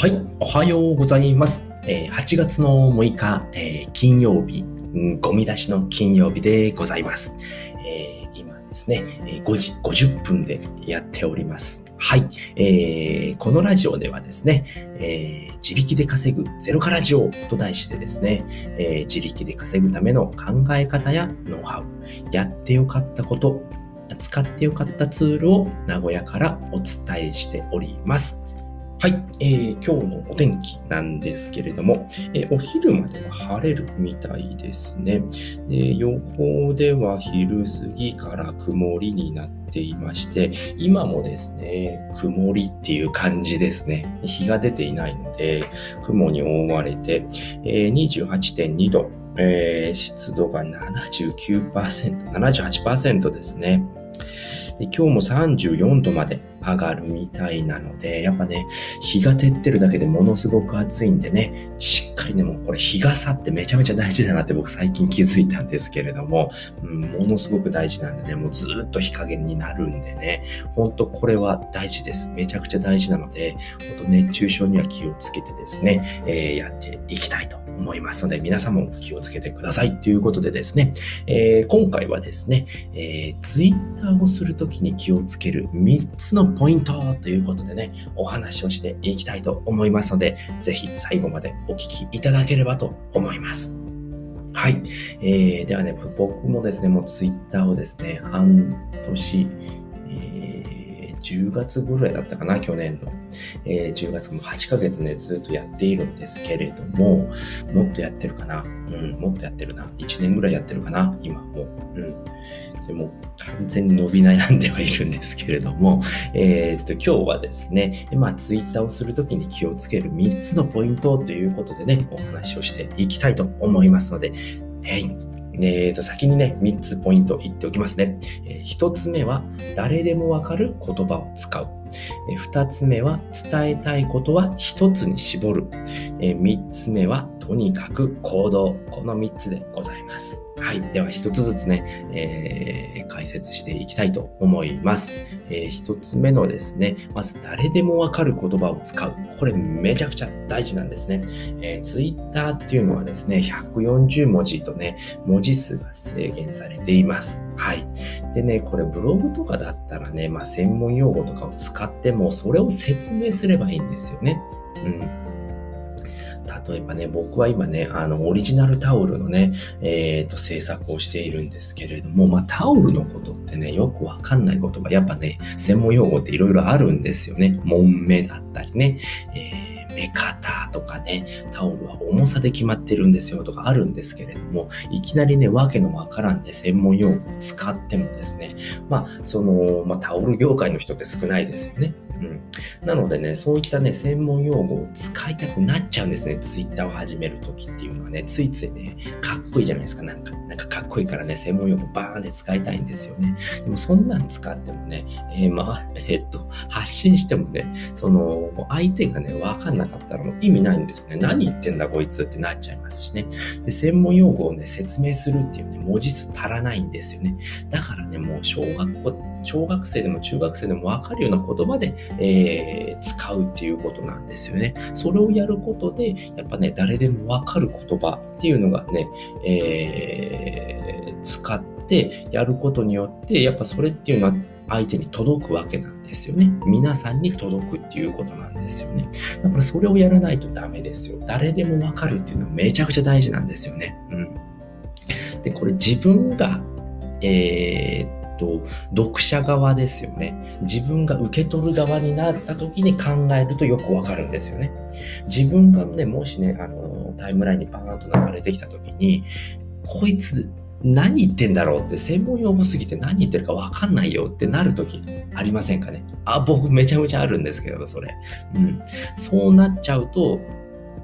はい、おはようございます。え、8月の6日、え、金曜日、ゴミ出しの金曜日でございます。え、今ですね、5時50分でやっております。はい、えー、このラジオではですね、え、自力で稼ぐゼロからジオと題してですね、え、自力で稼ぐための考え方やノウハウ、やってよかったこと、使ってよかったツールを名古屋からお伝えしております。はい、えー、今日のお天気なんですけれども、えー、お昼までは晴れるみたいですね。で予報では昼過ぎから曇りになっていまして、今もですね、曇りっていう感じですね。日が出ていないので、雲に覆われて、えー、28.2度、えー、湿度が79%、78%ですね。今日も34度まで上がるみたいなので、やっぱね、日が照ってるだけでものすごく暑いんでね、しっかりね、もうこれ日傘ってめちゃめちゃ大事だなって僕最近気づいたんですけれども、うん、ものすごく大事なんでね、もうずっと日陰になるんでね、ほんとこれは大事です。めちゃくちゃ大事なので、ほんと熱中症には気をつけてですね、えー、やっていきたいと思いますので、皆さんも気をつけてくださいということでですね、えー、今回はですね、えー、ツイッターをするときに気をつける3つのポイントということでね、お話をしていきたいと思いますので、ぜひ最後までお聞きいただければと思います。はい。えー、ではね、僕もですね、もうツイッターをですね、半年、えー、10月ぐらいだったかな、去年の。えー、10月も8ヶ月ね、ずっとやっているんですけれども、もっとやってるかな。うん、もっとやってるな。1年ぐらいやってるかな、今もう。うん。でも、完全に伸び悩んではいるんですけれども、えー、と、今日はですね、まあ、ツイッターをするときに気をつける3つのポイントということでね、お話をしていきたいと思いますので、えい、えー、と先にね、3つポイント言っておきますね。えー、1つ目は、誰でもわかる言葉を使う。えー、2つ目は、伝えたいことは1つに絞る。えー、3つ目は、とにかく行動。この3つでございます。はい。では、一つずつね、えー、解説していきたいと思います。えー、一つ目のですね、まず誰でもわかる言葉を使う。これめちゃくちゃ大事なんですね。えー、Twitter っていうのはですね、140文字とね、文字数が制限されています。はい。でね、これブログとかだったらね、まあ、専門用語とかを使っても、それを説明すればいいんですよね。うん。例えばね、僕は今ね、あの、オリジナルタオルのね、えっ、ー、と、制作をしているんですけれども、まあ、タオルのことってね、よくわかんない言葉、やっぱね、専門用語っていろいろあるんですよね。門目だったりね、えー、目方とかね、タオルは重さで決まってるんですよとかあるんですけれども、いきなりね、わけのわからんで専門用語を使ってもですね、まあ、その、まあ、タオル業界の人って少ないですよね。うん。なのでね、そういったね、専門用語を使いたくなっちゃうんですね。ツイッターを始めるときっていうのはね、ついついね、かっこいいじゃないですか。なんか、なんかかっこいいからね、専門用語バーンって使いたいんですよね。でもそんなん使ってもね、えー、まあ、えー、っと、発信してもね、その、相手がね、わかんなかったらもう意味ないんですよね。何言ってんだこいつってなっちゃいますしね。で、専門用語をね、説明するっていうね、文字数足らないんですよね。だからね、もう小学校、小学生でも中学生でもわかるような言葉で、えー、使うっていうことなんですよね。それをやることで、やっぱね、誰でもわかる言葉っていうのがね、えー、使ってやることによって、やっぱそれっていうのは相手に届くわけなんですよね。皆さんに届くっていうことなんですよね。だからそれをやらないとダメですよ。誰でもわかるっていうのはめちゃくちゃ大事なんですよね。うん。で、これ自分が、えー、と、読者側ですよね。自分が受け取る側になった時に考えるとよくわかるんですよね。自分がね、もしね、あの、タイムラインにバーンと流れてきた時に、こいつ何言ってんだろうって専門用語すぎて何言ってるかわかんないよってなる時ありませんかね？あ、僕めちゃめちゃあるんですけど、それ。うん。そうなっちゃうと、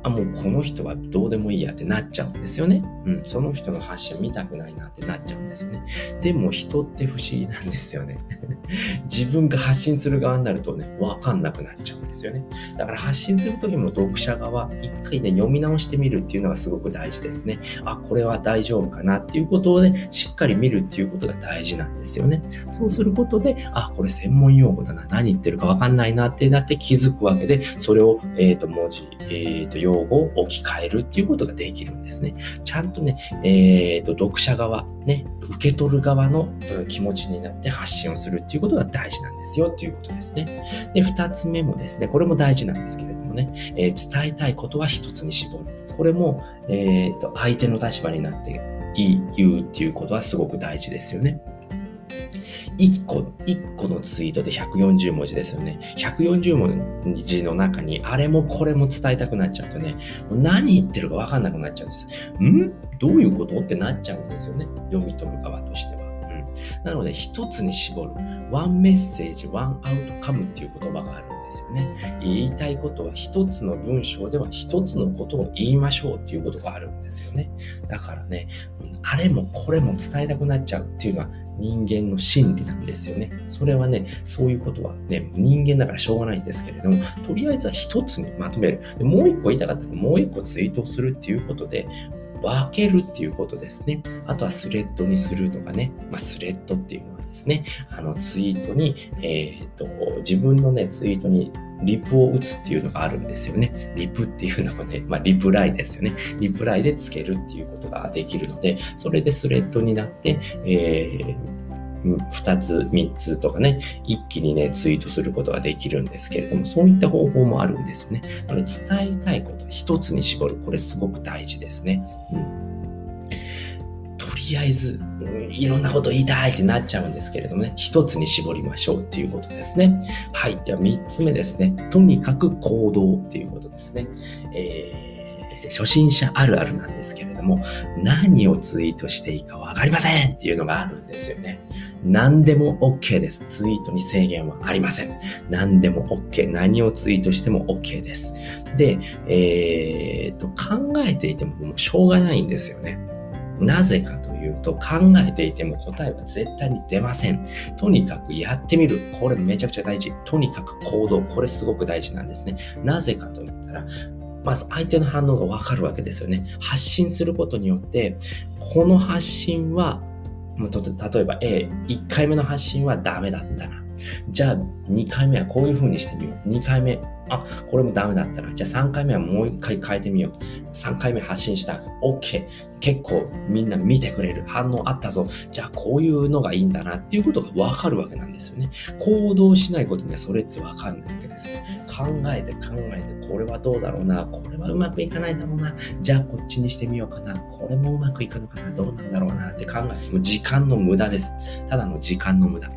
あ、もうこの人はどうでもいいやってなっちゃうんですよね。うん、その人の発信見たくないなってなっちゃうんですよね。でも人って不思議なんですよね。自分が発信する側になるとね、わかんなくなっちゃうんですよね。だから発信するときも読者側、一回ね、読み直してみるっていうのがすごく大事ですね。あ、これは大丈夫かなっていうことをね、しっかり見るっていうことが大事なんですよね。そうすることで、あ、これ専門用語だな、何言ってるかわかんないなってなって気づくわけで、それを、えっ、ー、と、文字、えっ、ー、と、用語を置き換えるっていうことができるんですね。ちゃんとね、えっ、ー、と、読者側、ね、受け取る側の気持ちになって発信をするっていうことが大事なんですよっていうことですね。で、二つ目もですね、これも大事なんですけれどもね、えー、伝えたいことは一つに絞る。これも、えっ、ー、と、相手の立場になっていい、言うっていうことはすごく大事ですよね。1個、1個のツイートで140文字ですよね。140文字の中に、あれもこれも伝えたくなっちゃうとね、もう何言ってるかわかんなくなっちゃうんです。ん？どういうこと？ってなっちゃうんですよね。読み取る側としては。うん、なので、一つに絞る。ワンメッセージ、ワンアウトカムっていう言葉があるんですよね。言いたいことは一つの文章では一つのことを言いましょうっていうことがあるんですよね。だからね、あれもこれも伝えたくなっちゃうっていうのは人間の心理なんですよね。それはね、そういうことはね、人間だからしょうがないんですけれども、とりあえずは一つにまとめる。でもう一個言いたかったらもう一個ツイートするっていうことで、分けるっていうことですね。あとはスレッドにするとかね。まあ、スレッドっていうのはですね、あのツイートに、えっ、と、自分のね、ツイートにリプを打つっていうのがあるんですよね。リプっていうのはね、まあ、リプライですよね。リプライでつけるっていうことができるので、それでスレッドになって、えー2つ、3つとかね、一気にね、ツイートすることができるんですけれども、そういった方法もあるんですよね。なので伝えたいこと一つに絞る。これすごく大事ですね。うんりあえず、いろんなこと言いたいってなっちゃうんですけれどもね、一つに絞りましょうっていうことですね。はい。では三つ目ですね。とにかく行動っていうことですね。えー初心者あるあるなんですけれども、何をツイートしていいかわかりませんっていうのがあるんですよね。何でも OK です。ツイートに制限はありません。何でも OK。何をツイートしても OK です。で、えー、と、考えていてももうしょうがないんですよね。なぜかというと、考えていても答えは絶対に出ません。とにかくやってみる。これめちゃくちゃ大事。とにかく行動。これすごく大事なんですね。なぜかと言ったら、まず相手の反応がわかるわけですよね。発信することによって、この発信は、例えば A、1回目の発信はダメだったな。じゃあ2回目はこういう風にしてみよう。2回目、あ、これもダメだったな。じゃあ3回目はもう1回変えてみよう。3回目発信した。OK。結構みんな見てくれる。反応あったぞ。じゃあこういうのがいいんだなっていうことがわかるわけなんですよね。行動しないことにはそれってわかんないわけですよ。考えて考えて、これはどうだろうな。これはうまくいかないだろうな。じゃあこっちにしてみようかな。これもうまくいくのかな。どうなんだろうなって考えて、も時間の無駄です。ただの時間の無駄。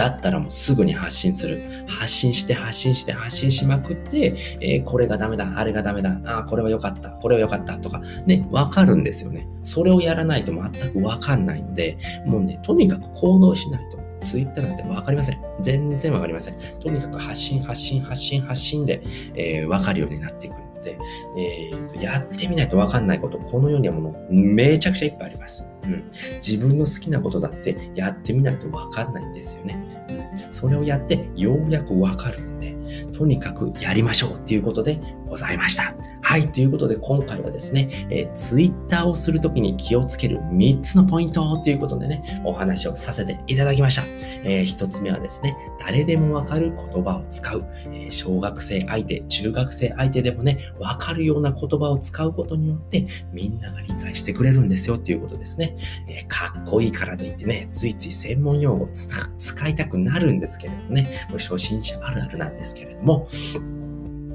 だったらもうすぐに発信する。発信して発信して発信しまくって、えー、これがダメだ、あれがダメだ、ああこれは良かった、これは良かったとか、ね、わかるんですよね。それをやらないと全くわかんないので、もうね、とにかく行動しないと。ツイッターなんてわかりません。全然わかりません。とにかく発信、発信、発信、発信で、えー、わかるようになっていくので、えー、やってみないとわかんないこと、この世にはものめちゃくちゃいっぱいあります。うん、自分の好きなことだってやってみないとわかんないんですよね。うん、それをやってようやくわかるんで、とにかくやりましょうっていうことでございました。はい。ということで、今回はですね、えー、ツイッターをするときに気をつける3つのポイントということでね、お話をさせていただきました。えー、1つ目はですね、誰でもわかる言葉を使う。えー、小学生相手、中学生相手でもね、わかるような言葉を使うことによって、みんなが理解してくれるんですよっていうことですね。えー、かっこいいからといってね、ついつい専門用語を使いたくなるんですけれどもね、これ初心者あるあるなんですけれども、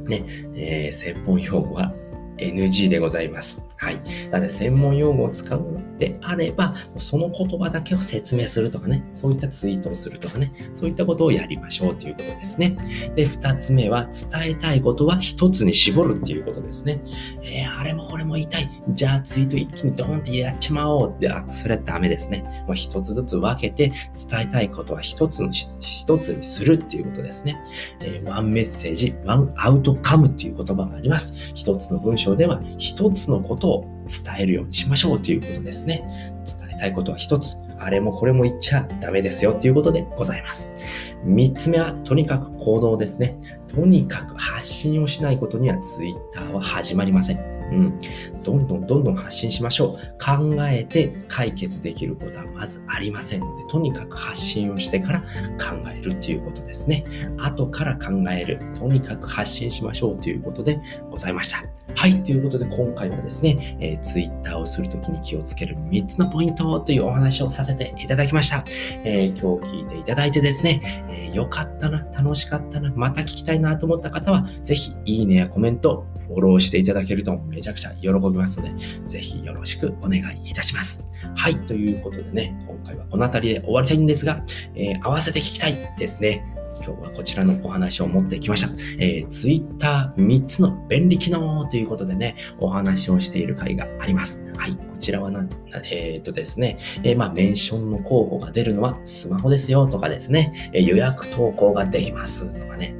ね、えー、専門用語は NG でございます。はい。なので、専門用語を使うのであれば、その言葉だけを説明するとかね、そういったツイートをするとかね、そういったことをやりましょうということですね。で、二つ目は、伝えたいことは一つに絞るっていうことですね。えー、あれもこれも言いたい。じゃあツイート一気にドーンってやっちまおうって、あ、それはダメですね。もう一つずつ分けて、伝えたいことは一つの、一つにするっていうことですね。えー、ワンメッセージ、ワンアウトカムっていう言葉があります。一つの文章では一つのことを伝えるようにしましょうということですね。伝えたいことは一つ。あれもこれも言っちゃダメですよということでございます。三つ目は、とにかく行動ですね。とにかく発信をしないことには Twitter は始まりません。うん。どんどんどんどん発信しましょう。考えて解決できることはまずありませんので、とにかく発信をしてから考えるっていうことですね。後から考える。とにかく発信しましょうということでございました。はい。ということで今回はですね、えー、Twitter をするときに気をつける3つのポイントというお話をさせていただきました。えー、今日聞いていただいてですね、えー、かったな、楽しかったな、また聞きたいなと思った方は、ぜひいいねやコメント、フォローしていただけるとめちゃくちゃ喜びますので、ぜひよろしくお願いいたします。はい、ということでね、今回はこの辺りで終わりたいんですが、えー、合わせて聞きたいですね。今日はこちらのお話を持ってきました。えー、Twitter3 つの便利機能ということでね、お話をしている回があります。はい、こちらはな、えー、っとですね、えー、まあ、メンションの候補が出るのはスマホですよとかですね、え、予約投稿ができますとかね、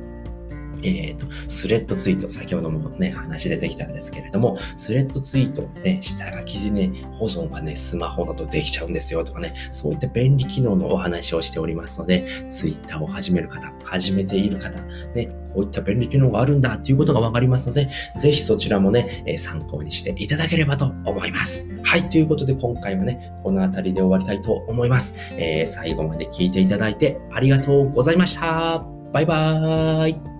えっ、ー、と、スレッドツイート、先ほどもね、話出てきたんですけれども、スレッドツイートね、下書きでね、保存がね、スマホだとできちゃうんですよとかね、そういった便利機能のお話をしておりますので、ツイッターを始める方、始めている方、ね、こういった便利機能があるんだっていうことがわかりますので、ぜひそちらもね、え、参考にしていただければと思います。はい、ということで今回はね、この辺りで終わりたいと思います。えー、最後まで聞いていただいてありがとうございました。バイバーイ。